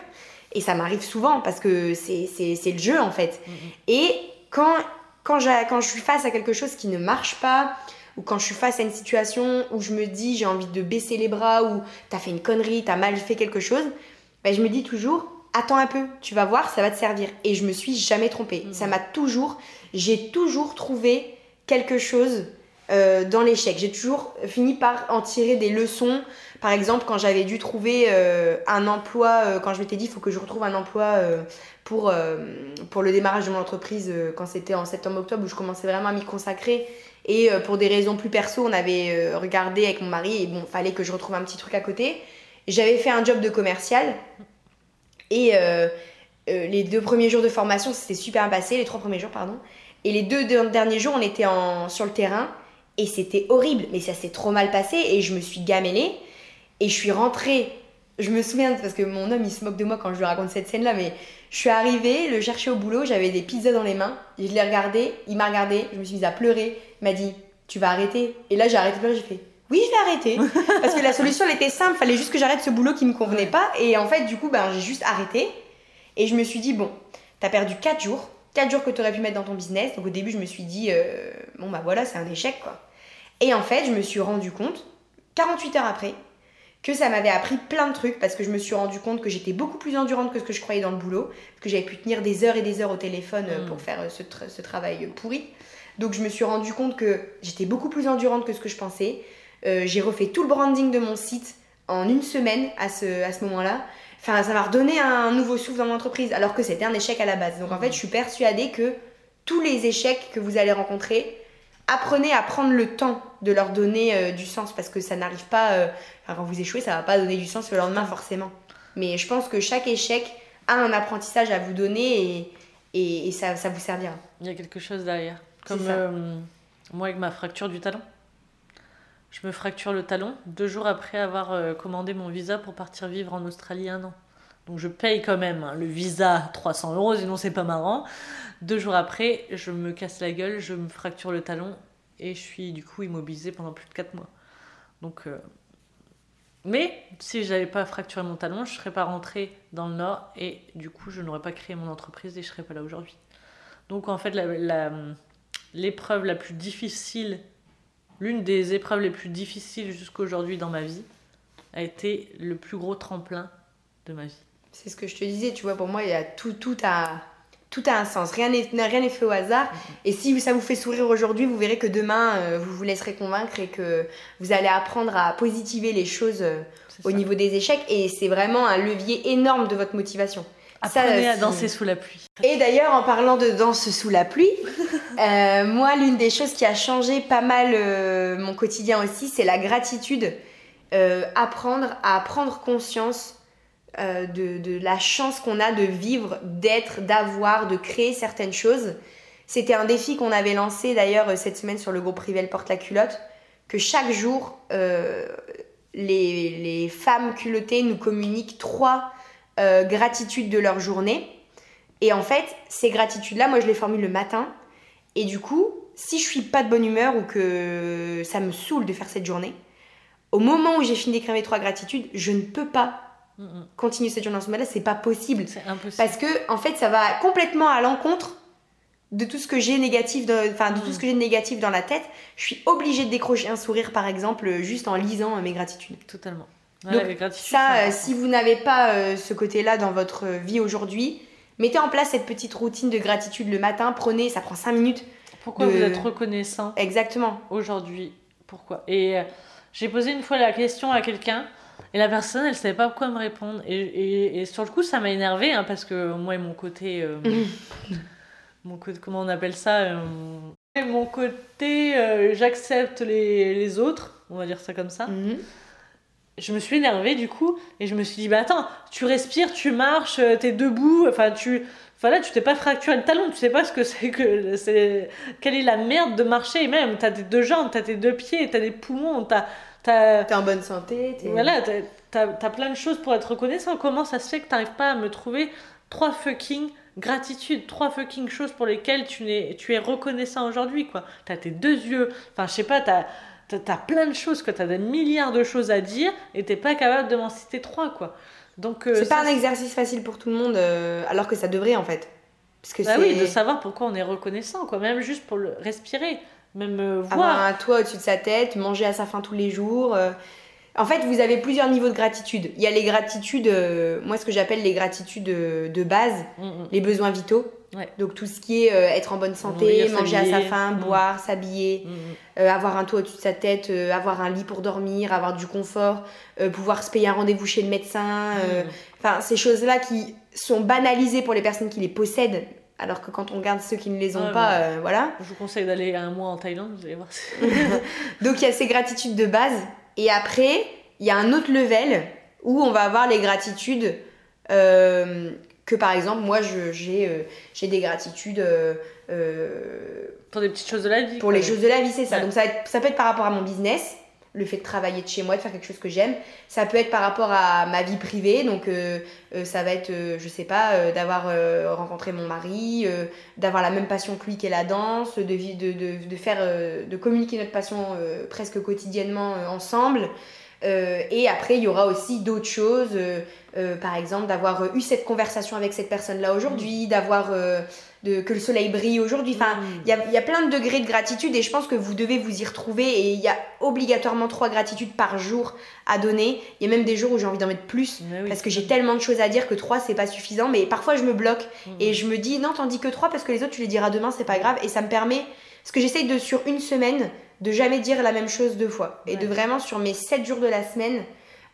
Et ça m'arrive souvent parce que c'est le jeu en fait. Mhm. Et quand, quand, quand je suis face à quelque chose qui ne marche pas, ou quand je suis face à une situation où je me dis j'ai envie de baisser les bras, ou t'as fait une connerie, t'as mal fait quelque chose, ben, je me dis toujours attends un peu, tu vas voir, ça va te servir. Et je me suis jamais trompée. Mhm. Ça m'a toujours, j'ai toujours trouvé quelque chose euh, dans l'échec. J'ai toujours fini par en tirer des leçons. Par exemple, quand j'avais dû trouver euh, un emploi, euh, quand je m'étais dit il faut que je retrouve un emploi pour, pour le démarrage de mon entreprise quand c'était en septembre-octobre où je commençais vraiment à m'y consacrer. Et pour des raisons plus perso, on avait regardé avec mon mari et bon, fallait que je retrouve un petit truc à côté. J'avais fait un job de commercial et les deux premiers jours de formation, c'était super bien passé, les trois premiers jours, pardon. Et les deux de- derniers jours, on était en, sur le terrain et c'était horrible, mais ça s'est trop mal passé et je me suis gamellée et je suis rentrée. Je me souviens parce que mon homme il se moque de moi quand je lui raconte cette scène là, mais je suis arrivée, le chercher au boulot, j'avais des pizzas dans les mains, et je l'ai regardé, il m'a regardé, je me suis mise à pleurer, il m'a dit Tu vas arrêter? Et là j'ai arrêté de pleurer, j'ai fait Oui, je vais arrêter [laughs] parce que la solution elle était simple, fallait juste que j'arrête ce boulot qui me convenait pas et en fait du coup ben, j'ai juste arrêté. Et je me suis dit Bon, t'as perdu 4 jours, 4 jours que tu aurais pu mettre dans ton business, donc au début je me suis dit euh, Bon bah voilà, c'est un échec quoi. Et en fait, je me suis rendu compte, 48 heures après, que ça m'avait appris plein de trucs parce que je me suis rendu compte que j'étais beaucoup plus endurante que ce que je croyais dans le boulot, que j'avais pu tenir des heures et des heures au téléphone euh, Mm. pour faire euh, ce, tra- ce travail pourri. Donc je me suis rendu compte que j'étais beaucoup plus endurante que ce que je pensais. Euh, j'ai refait tout le branding de mon site en une semaine à ce, à ce moment-là. Enfin, ça m'a redonné un nouveau souffle dans mon entreprise alors que c'était un échec à la base. Donc en fait, je suis persuadée que tous les échecs que vous allez rencontrer, apprenez à prendre le temps de leur donner euh, du sens parce que ça n'arrive pas. euh, enfin, quand vous échouez, ça va pas donner du sens le lendemain forcément. Mais je pense que chaque échec a un apprentissage à vous donner et, et, et ça, ça vous servira. Il y a quelque chose derrière. Comme euh, moi avec ma fracture du talon. Je me fracture le talon deux jours après avoir euh, commandé mon visa pour partir vivre en Australie un an. Donc je paye quand même hein, le visa 300 euros, sinon c'est pas marrant. Deux jours après, je me casse la gueule, je me fracture le talon et je suis du coup immobilisée pendant plus de 4 mois. Donc, euh, Mais si j'avais pas fracturé mon talon, je serais pas rentrée dans le Nord et du coup je n'aurais pas créé mon entreprise et je serais pas là aujourd'hui. Donc en fait, l'épreuve la, la plus difficile, l'une des épreuves les plus difficiles jusqu'à aujourd'hui dans ma vie, a été le plus gros tremplin de ma vie. C'est ce que je te disais, tu vois, pour moi, il y a tout, tout à tout a un sens, rien n'est rien fait au hasard. Et si ça vous fait sourire aujourd'hui, vous verrez que demain, euh, vous vous laisserez convaincre et que vous allez apprendre à positiver les choses euh, au niveau des échecs. Et c'est vraiment un levier énorme de votre motivation. Apprenez ça, à danser sous la pluie. Et d'ailleurs, en parlant de danse sous la pluie, [laughs] euh, moi, l'une des choses qui a changé pas mal mon quotidien aussi, c'est la gratitude. apprendre à prendre conscience euh, de, la chance qu'on a de vivre, d'être, d'avoir, de créer certaines choses. C'était un défi qu'on avait lancé d'ailleurs euh, cette semaine sur le groupe Rivel Porte la culotte, que chaque jour, euh, les, femmes culottées nous communiquent trois gratitudes de leur journée. Et en fait, ces gratitudes-là, moi je les formule le matin. Et du coup, si je suis pas de bonne humeur ou que ça me saoule de faire cette journée, au moment où j'ai fini d'écrire mes trois gratitudes, je ne peux pas continuer cette journée en ce moment-là, c'est pas possible. C'est impossible. Parce que, en fait, ça va complètement à l'encontre de tout ce que j'ai négatif, enfin, de, tout ce que j'ai négatif dans la tête. Je suis obligée de décrocher un sourire, par exemple, juste en lisant mes gratitudes. Totalement. Donc, ça, euh, si vous n'avez pas euh, ce côté-là dans votre vie aujourd'hui, mettez en place cette petite routine de gratitude le matin. Prenez, ça prend 5 minutes. Pourquoi vous êtes reconnaissant Exactement. Aujourd'hui? Pourquoi? Et euh, j'ai posé une fois la question à quelqu'un et la personne, elle savait pas quoi me répondre. Et, et, sur le coup, ça m'a énervé hein, parce que moi et mon côté. Euh, [laughs] mon côté comment on appelle ça euh, Mon côté, j'accepte les, les, autres, on va dire ça comme ça. Mhm. Je me suis énervée du coup et je me suis dit, bah attends, tu respires, tu marches, t'es debout, enfin tu. Enfin là, tu t'es pas fracturé le talon, tu sais pas ce que [laughs] c'est que. c'est Quelle est la merde de marcher, même. T'as tes deux jambes, t'as tes deux pieds, t'as des poumons, t'as T'es en bonne santé. Voilà, t'as as, plein de choses pour être reconnaissant. Comment ça se fait que t'arrives pas à me trouver trois fucking gratitudes, trois fucking choses pour lesquelles tu es, tu es reconnaissant aujourd'hui, quoi? T'as tes deux yeux, enfin, je sais pas, t'as as, plein de choses, que t'as des milliards de choses à dire et t'es pas capable de m'en citer trois, quoi. Donc, euh, c'est pas un exercice facile pour tout le monde, euh, alors que ça devrait en fait. Parce que bah oui, de savoir pourquoi on est reconnaissant, quoi, même juste pour le respirer. Même euh, voir. Avoir un toit au-dessus de sa tête, manger à sa faim tous les jours. Euh. En fait, vous avez plusieurs niveaux de gratitude. Il y a les gratitudes, euh, moi ce que j'appelle les gratitudes de base, mm, mm. les besoins vitaux. Donc tout ce qui est être en bonne santé, manger à sa faim, mm. boire, s'habiller, avoir un toit au-dessus de sa tête, avoir un lit pour dormir, avoir du confort, pouvoir se payer un rendez-vous chez le médecin. Enfin, ces choses-là qui sont banalisées pour les personnes qui les possèdent, alors que quand on regarde ceux qui ne les ont pas, euh, voilà. Je vous conseille d'aller un mois en Thaïlande, vous allez voir. [laughs] Donc il y a ces gratitudes de base. Et après, il y a un autre level où on va avoir les gratitudes euh, que par exemple, moi j'ai euh, j'ai des gratitudes. pour des petites choses de la vie. Pour les choses de la vie, c'est ça. Donc ça, ça peut être par rapport à mon business le fait de travailler de chez moi, de faire quelque chose que j'aime. Ça peut être par rapport à ma vie privée, donc euh, euh, ça va être, euh, je sais pas, d'avoir rencontré mon mari, d'avoir la même passion que lui qu'est la danse, de, de, de, de faire, de communiquer notre passion presque quotidiennement ensemble. Et après, il y aura aussi d'autres choses, par exemple d'avoir eu cette conversation avec cette personne-là aujourd'hui, mmh. d'avoir que le soleil brille aujourd'hui. Enfin, mm. il y, a, y, a, plein de degrés de gratitude et je pense que vous devez vous y retrouver. Et il y a obligatoirement trois gratitudes par jour à donner. Il y a même des jours où j'ai envie d'en mettre plus parce que j'ai tellement de choses à dire que trois c'est pas suffisant. Mais parfois je me bloque mm. et je me dis non, t'en dis que trois parce que les autres tu les diras demain, c'est pas grave. Et ça me permet, parce que j'essaye de sur une semaine de jamais dire la même chose deux fois et de vraiment sur mes sept jours de la semaine.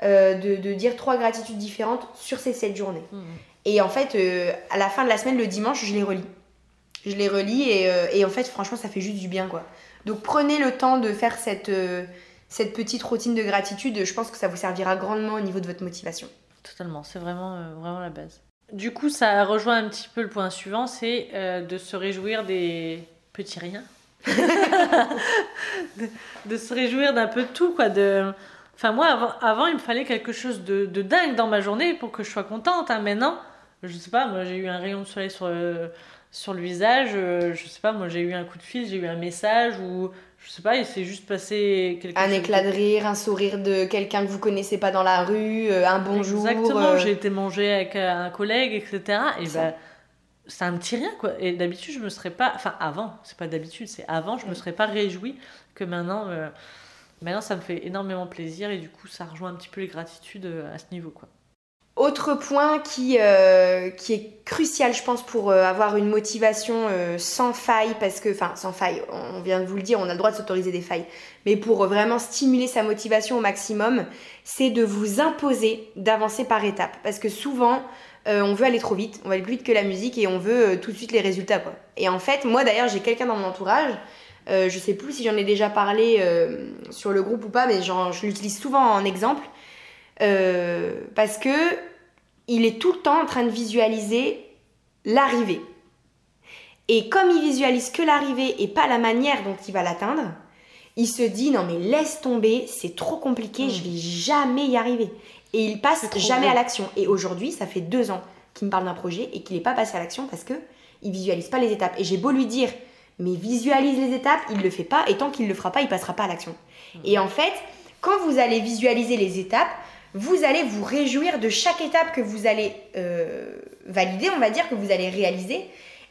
Euh, de, de, dire trois gratitudes différentes sur ces sept journées. Mm. Et en fait, euh, à la fin de la semaine, le dimanche, je les relis. Je les relis et, euh, et, en fait, franchement, ça fait juste du bien, quoi. Donc prenez le temps de faire cette, cette petite routine de gratitude. Je pense que ça vous servira grandement au niveau de votre motivation. Totalement, c'est vraiment, vraiment la base. Du coup, ça rejoint un petit peu le point suivant, c'est de se réjouir des petits riens. De, [laughs] de, se réjouir d'un peu de tout, quoi. De, Enfin, moi, avant, avant, il me fallait quelque chose de, de dingue dans ma journée pour que je sois contente. Hein. Maintenant, je sais pas, moi, j'ai eu un rayon de soleil sur le, sur le visage. euh, je sais pas, moi, j'ai eu un coup de fil, j'ai eu un message ou je sais pas, il s'est juste passé quelque Un chose. éclat de rire, un sourire de quelqu'un que vous connaissez pas dans la rue, euh, un bonjour. Exactement, euh, j'ai été manger avec euh, un collègue, etc. Et ben, c'est un petit rien, quoi. Et d'habitude, je me serais pas. Enfin, avant, c'est pas d'habitude, c'est avant, je me Mm. serais pas réjouie que maintenant. euh, Maintenant, ça me fait énormément plaisir et du coup, ça rejoint un petit peu les gratitudes euh, à ce niveau, quoi. Autre point qui, euh, qui est crucial, je pense, pour euh, avoir une motivation euh, sans faille, parce que, enfin, sans faille, on vient de vous le dire, on a le droit de s'autoriser des failles, mais pour vraiment stimuler sa motivation au maximum, c'est de vous imposer d'avancer par étapes. Parce que souvent, euh, on veut aller trop vite, on va aller plus vite que la musique et on veut euh, tout de suite les résultats, quoi. Et en fait, moi d'ailleurs, j'ai quelqu'un dans mon entourage, euh, je sais plus si j'en ai déjà parlé euh, sur le groupe ou pas, mais genre, je l'utilise souvent en exemple. Parce que il est tout le temps en train de visualiser l'arrivée. Et comme il visualise que l'arrivée et pas la manière dont il va l'atteindre, il se dit non mais laisse tomber, c'est trop compliqué, Mm. je vais jamais y arriver. Et il passe jamais à l'action. Et aujourd'hui, ça fait deux ans qu'il me parle d'un projet et qu'il n'est pas passé à l'action parce que il visualise pas les étapes. Et j'ai beau lui dire mais visualise les étapes, il le fait pas et tant qu'il le fera pas, il passera pas à l'action. Et en fait, quand vous allez visualiser les étapes, vous allez vous réjouir de chaque étape que vous allez euh, valider, on va dire, que vous allez réaliser,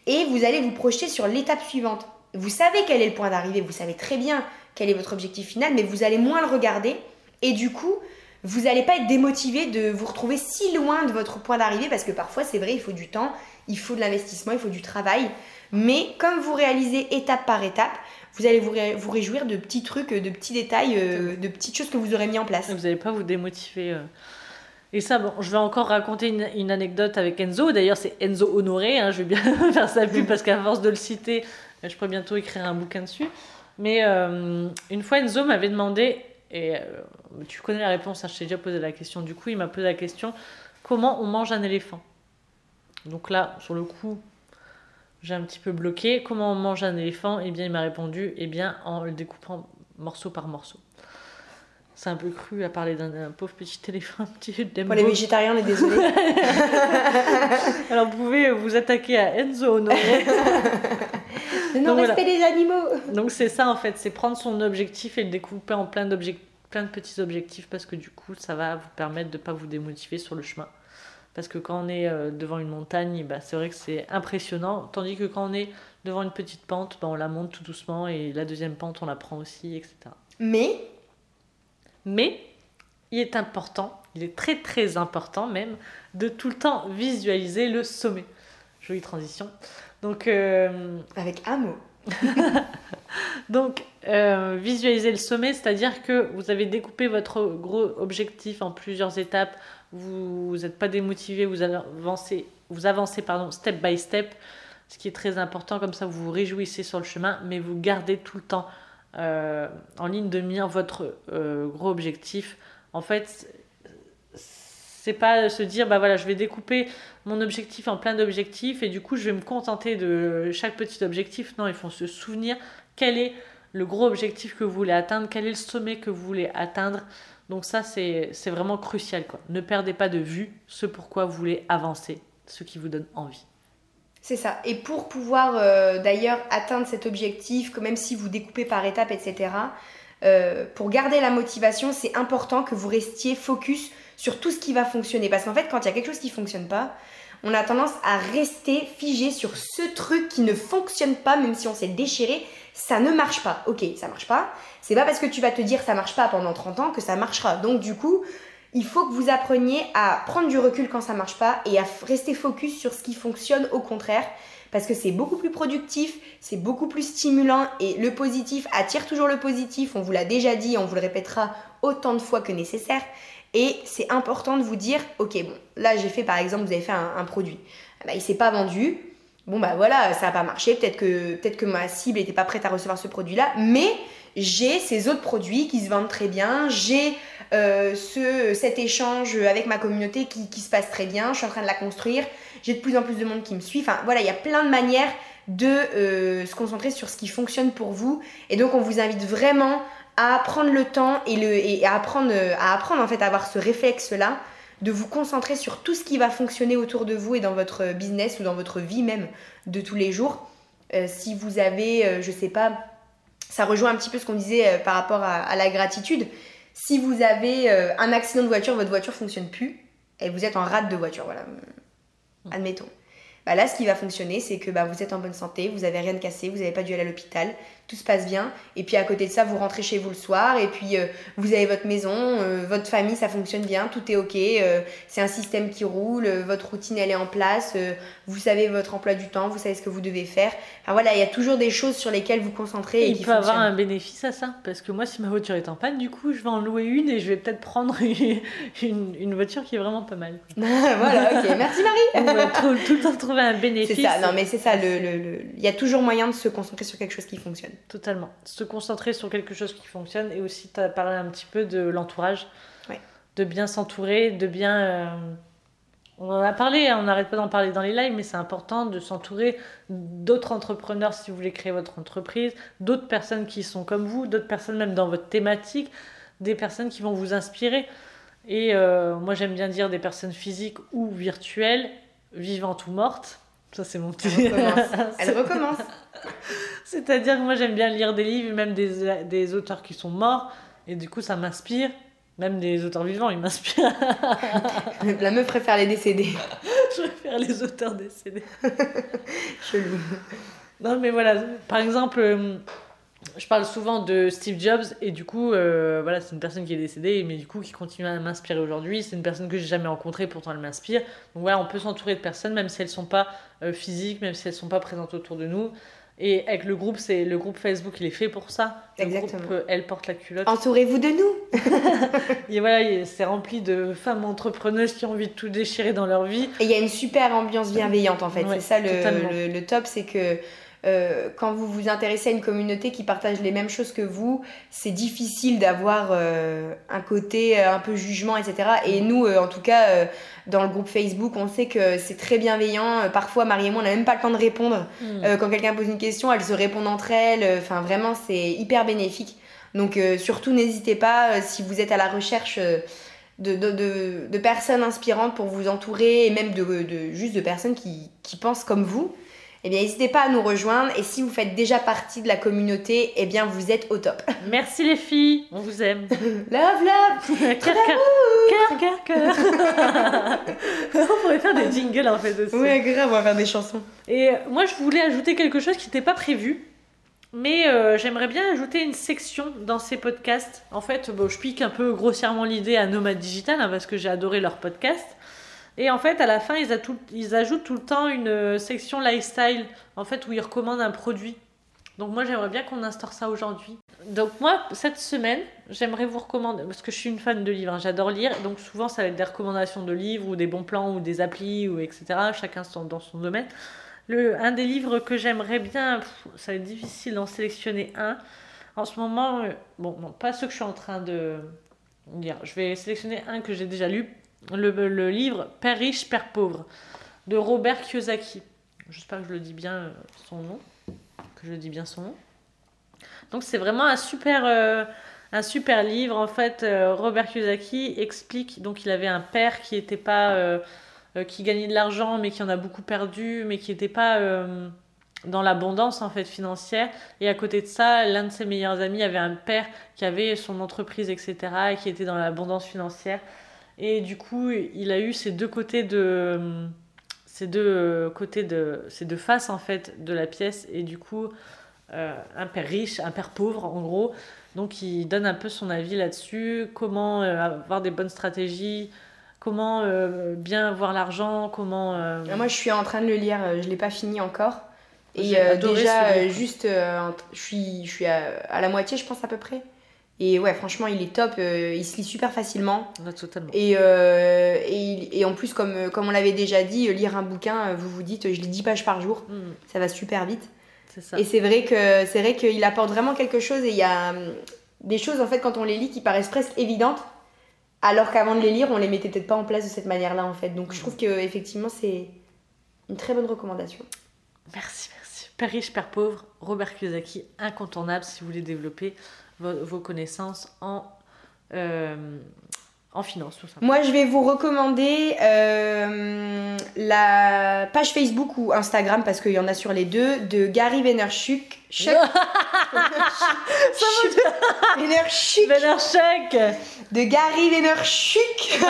et vous allez vous projeter sur l'étape suivante. Vous savez quel est le point d'arrivée, vous savez très bien quel est votre objectif final, mais vous allez moins le regarder, et du coup, vous n'allez pas être démotivé de vous retrouver si loin de votre point d'arrivée, parce que parfois, c'est vrai, il faut du temps, il faut de l'investissement, il faut du travail, mais comme vous réalisez étape par étape, vous allez vous, ré- vous réjouir de petits trucs, de petits détails, euh, de petites choses que vous aurez mis en place. Vous n'allez pas vous démotiver. euh. Et ça, bon, je vais encore raconter une, une anecdote avec Enzo. D'ailleurs, c'est Enzo Honoré. hein, je vais bien [laughs] faire sa pub parce qu'à force de le citer, euh, je pourrais bientôt écrire un bouquin dessus. Mais euh, une fois, Enzo m'avait demandé, et euh, tu connais la réponse, hein, je t'ai déjà posé la question. Du coup, il m'a posé la question comment on mange un éléphant? Donc là, sur le coup, j'ai un petit peu bloqué. Comment on mange un éléphant? Eh bien, il m'a répondu eh bien, en le découpant morceau par morceau. C'est un peu cru à parler d'un pauvre petit [laughs] éléphant. un petit Pour les végétariens, on est désolé. [laughs] Alors, vous pouvez vous attaquer à Enzo Honoré. [laughs] Le non-respect des animaux. Donc, c'est ça en fait c'est prendre son objectif et le découper en plein, plein de petits objectifs parce que du coup, ça va vous permettre de ne pas vous démotiver sur le chemin. Parce que quand on est euh, devant une montagne, bah, c'est vrai que c'est impressionnant. Tandis que quand on est devant une petite pente, bah, on la monte tout doucement et la deuxième pente, on la prend aussi, etc. Mais, Mais il est important, il est très très important même, de tout le temps visualiser le sommet. Jolie transition. Donc, euh, avec un mot. [laughs] donc euh, visualiser le sommet, c'est-à-dire que vous avez découpé votre gros objectif en plusieurs étapes, vous n'êtes pas démotivé, vous avancez, vous avancez pardon, step by step, ce qui est très important, comme ça vous vous réjouissez sur le chemin, mais vous gardez tout le temps euh, en ligne de mire votre euh, gros objectif. En fait, c'est pas se dire bah voilà je vais découper mon objectif en plein d'objectifs et du coup je vais me contenter de chaque petit objectif non il faut se souvenir quel est le gros objectif que vous voulez atteindre quel est le sommet que vous voulez atteindre donc ça c'est vraiment crucial quoi ne perdez pas de vue ce pourquoi vous voulez avancer ce qui vous donne envie C'est ça. Et pour pouvoir euh, d'ailleurs atteindre cet objectif, que même si vous découpez par étapes, etc., euh, pour garder la motivation, c'est important que vous restiez focus sur tout ce qui va fonctionner. Parce qu'en fait, quand il y a quelque chose qui fonctionne pas, on a tendance à rester figé sur ce truc qui ne fonctionne pas, même si on s'est déchiré. Ça ne marche pas. Ok, ça marche pas. C'est pas parce que tu vas te dire ça marche pas pendant 30 ans que ça marchera. Donc, du coup, il faut que vous appreniez à prendre du recul quand ça marche pas et à rester focus sur ce qui fonctionne au contraire parce que c'est beaucoup plus productif, c'est beaucoup plus stimulant et le positif attire toujours le positif, on vous l'a déjà dit, on vous le répétera autant de fois que nécessaire et c'est important de vous dire OK, bon, là j'ai fait par exemple, vous avez fait un, produit. Ah bah, il s'est pas vendu. Bon bah voilà, ça a pas marché, peut-être que peut-être que ma cible n'était pas prête à recevoir ce produit-là, mais j'ai ces autres produits qui se vendent très bien, j'ai euh, ce, cet échange avec ma communauté qui, qui se passe très bien, je suis en train de la construire, j'ai de plus en plus de monde qui me suit. Enfin voilà, il y a plein de manières de euh, se concentrer sur ce qui fonctionne pour vous. Et donc on vous invite vraiment à prendre le temps et, le, et à, apprendre, à apprendre en fait à avoir ce réflexe-là, de vous concentrer sur tout ce qui va fonctionner autour de vous et dans votre business ou dans votre vie même de tous les jours. Euh, si vous avez, euh, je sais pas, ça rejoint un petit peu ce qu'on disait par rapport à, à, la gratitude. Si vous avez un accident de voiture, votre voiture fonctionne plus et vous êtes en rade de voiture, voilà, admettons. Bah là, ce qui va fonctionner, c'est que bah, vous êtes en bonne santé, vous n'avez rien de cassé, vous n'avez pas dû aller à l'hôpital, tout se passe bien. Et puis à côté de ça, vous rentrez chez vous le soir et puis euh, vous avez votre maison, euh, votre famille, ça fonctionne bien, tout est ok, euh, c'est un système qui roule, votre routine elle est en place, vous savez votre emploi du temps, vous savez ce que vous devez faire. Enfin voilà, il y a toujours des choses sur lesquelles vous concentrer. Et, il peut avoir un bénéfice à ça, parce que moi, si ma voiture est en panne, du coup, je vais en louer une et je vais peut-être prendre [laughs] une, une, voiture qui est vraiment pas mal. [laughs] voilà, ok, merci Marie. On va tout, tout, le temps trouver un bénéfice. C'est ça, non mais c'est ça, il le, le, y a toujours moyen de se concentrer sur quelque chose qui fonctionne. Totalement. Se concentrer sur quelque chose qui fonctionne et aussi, tu as parlé un petit peu de l'entourage. De bien s'entourer, de bien. Euh, on en a parlé, hein, on n'arrête pas d'en parler dans les lives, mais c'est important de s'entourer d'autres entrepreneurs si vous voulez créer votre entreprise, d'autres personnes qui sont comme vous, d'autres personnes même dans votre thématique, des personnes qui vont vous inspirer. Et euh, moi j'aime bien dire des personnes physiques ou virtuelles, vivantes ou mortes. Ça c'est mon petit. Elle recommence. [laughs] Elle recommence. C'est-à-dire que moi j'aime bien lire des livres, même des, des auteurs qui sont morts, et du coup ça m'inspire. Même des auteurs vivants, ils m'inspirent. [laughs] La meuf préfère les décédés. [laughs] Je préfère les auteurs décédés. Chelou. Non, mais voilà, par exemple, euh, je parle souvent de Steve Jobs et du coup, euh, voilà, c'est une personne qui est décédée, mais du coup qui continue à m'inspirer aujourd'hui. C'est une personne que j'ai jamais rencontrée, pourtant elle m'inspire. Donc voilà, on peut s'entourer de personnes, même si elles sont pas euh, physiques, même si elles sont pas présentes autour de nous. Et avec le groupe, c'est le groupe Facebook, il est fait pour ça. Exactement. Groupe, euh, elle porte la culotte. Entourez-vous de nous. [laughs] et voilà, c'est rempli de femmes entrepreneuses qui ont envie de tout déchirer dans leur vie. Et il y a une super ambiance bienveillante en fait. c'est ça le, le, le, top, c'est que euh, quand vous vous intéressez à une communauté qui partage les mêmes choses que vous, c'est difficile d'avoir euh, un côté euh, un peu jugement, etc. Et nous, en tout cas, dans le groupe Facebook, on sait que c'est très bienveillant. Parfois, Marie et moi, on n'a même pas le temps de répondre. Hmm. quand quelqu'un pose une question, elles se répondent entre elles. Enfin, vraiment, c'est hyper bénéfique. Donc, surtout, n'hésitez pas, si vous êtes à la recherche... De, de, de, personnes inspirantes pour vous entourer et même de, juste de personnes qui, qui pensent comme vous eh bien n'hésitez pas à nous rejoindre et si vous faites déjà partie de la communauté, eh bien vous êtes au top. [laughs] Merci les filles, on vous aime. [laughs] love love. [laughs] cœur cœur cœur cœur. on pourrait faire des jingles en fait aussi. Ouais, grave, on va faire des chansons. Et moi je voulais ajouter quelque chose qui n'était pas prévu. Mais euh, j'aimerais bien ajouter une section dans ces podcasts. En fait, bon, je pique un peu grossièrement l'idée à Nomad Digital hein, parce que j'ai adoré leur podcast. Et en fait, à la fin, ils, ajoutent tout le temps une euh, section lifestyle, en fait, où ils recommandent un produit. Donc moi, j'aimerais bien qu'on instaure ça aujourd'hui. Donc moi, cette semaine, j'aimerais vous recommander, parce que je suis une fan de livres, hein, j'adore lire, donc souvent ça va être des recommandations de livres ou des bons plans ou des applis ou etc. Chacun dans son domaine. Le, un des livres que j'aimerais bien, ça va être difficile d'en sélectionner un. En ce moment, euh, bon, pas ceux que je suis en train de lire. Je vais sélectionner un que j'ai déjà lu, le, livre Père riche, Père pauvre de Robert Kiyosaki. J'espère que je le dis bien euh, son nom, que je dis bien son nom. Donc c'est vraiment un super, euh, un super livre. En fait, euh, Robert Kiyosaki explique, donc il avait un père qui était pas, qui gagnait de l'argent, mais qui en a beaucoup perdu, mais qui n'était pas dans l'abondance en fait financière. Et à côté de ça, l'un de ses meilleurs amis avait un père qui avait son entreprise, etc., et qui était dans l'abondance financière. Et du coup, il a eu ces deux côtés de ces deux côtés de ces deux faces en fait de la pièce et du coup euh, un père riche, un père pauvre en gros. Donc il donne un peu son avis là-dessus, comment euh, avoir des bonnes stratégies, comment euh, bien voir l'argent, comment. Moi je suis en train de le lire, je l'ai pas fini encore. Et déjà juste, je suis je suis à la moitié je pense à peu près. Et ouais, franchement, il est top. Euh, il se lit super facilement. totalement. Et, euh, et, et, en plus, comme, comme on l'avait déjà dit, euh, lire un bouquin, vous vous dites, je lis 10 pages par jour. Mm. Ça va super vite. Ça. Et c'est vrai que c'est vrai qu'il apporte vraiment quelque chose. Et il y a hum, des choses, en fait, quand on les lit, qui paraissent presque évidentes. Alors qu'avant de les lire, on les mettait peut-être pas en place de cette manière-là, en fait. Donc je mm. trouve que effectivement c'est une très bonne recommandation. Merci, merci. Père riche, Père pauvre, Robert Kiyosaki, incontournable si vous voulez développer vos, vos connaissances en, euh, en finance. Tout simplement. Moi, je vais vous recommander euh, la page Facebook ou Instagram, parce qu'il y en a sur les deux, de Gary Vaynerchuk. Chuck. [laughs] Vaynerchuk. Vaynerchuk De Gary Vaynerchuk. [laughs]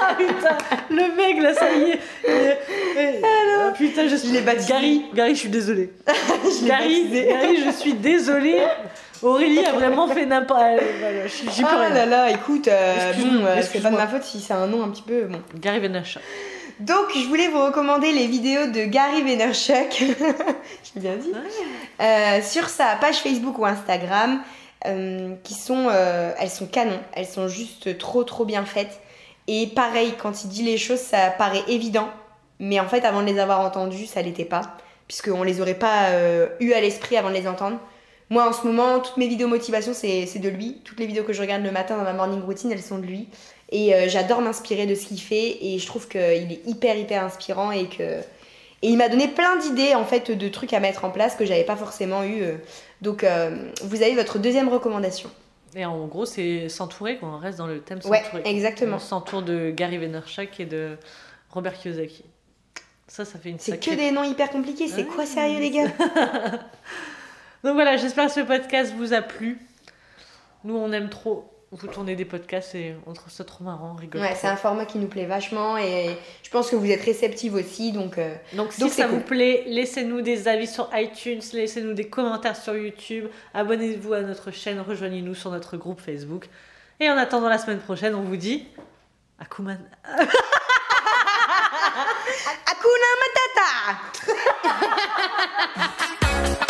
Ah putain, le mec là, ça y est. Ah, putain, je suis. Je. Gary, Gary, je suis désolée. [laughs] Je. Gary, je suis désolée. Aurélie a vraiment fait n'importe. Voilà, j'y j'y peux Ah rien. là là, écoute, euh, bon, euh, c'est pas de ma faute si c'est un nom un petit peu bon. Gary Vaynerchuk. Donc, je voulais vous recommander les vidéos de Gary Vaynerchuk, [laughs] j'ai bien dit, euh, sur sa page Facebook ou Instagram, qui sont, elles sont canon, elles sont juste trop trop bien faites. Et pareil, quand il dit les choses, ça paraît évident, mais en fait, avant de les avoir entendues, ça l'était pas, puisqu'on les aurait pas eu à l'esprit avant de les entendre. Moi, en ce moment, toutes mes vidéos motivation, c'est de lui. Toutes les vidéos que je regarde le matin dans ma morning routine, elles sont de lui. Et euh, j'adore m'inspirer de ce qu'il fait et je trouve qu'il est hyper hyper inspirant et que et il m'a donné plein d'idées en fait de trucs à mettre en place que j'avais pas forcément eu. euh. Donc euh, vous avez votre deuxième recommandation. Et en gros, c'est s'entourer. On reste dans le thème Ouais, s'entourer. exactement. On s'entoure de Gary Vaynerchuk et de Robert Kiyosaki. Ça, ça fait une C'est sacrée que des noms hyper compliqués. C'est quoi sérieux les gars? [laughs] Donc voilà, j'espère que ce podcast vous a plu. Nous, on aime trop vous tournez des podcasts et on trouve ça trop marrant, on rigole. Ouais, c'est un format qui nous plaît vachement et je pense que vous êtes réceptifs aussi. Donc euh, Donc si Donc, ça vous plaît, laissez-nous des avis sur iTunes, laissez-nous des commentaires sur YouTube, abonnez-vous à notre chaîne, rejoignez-nous sur notre groupe Facebook. Et en attendant la semaine prochaine, on vous dit Akuman. Hakuna [laughs] Matata [laughs]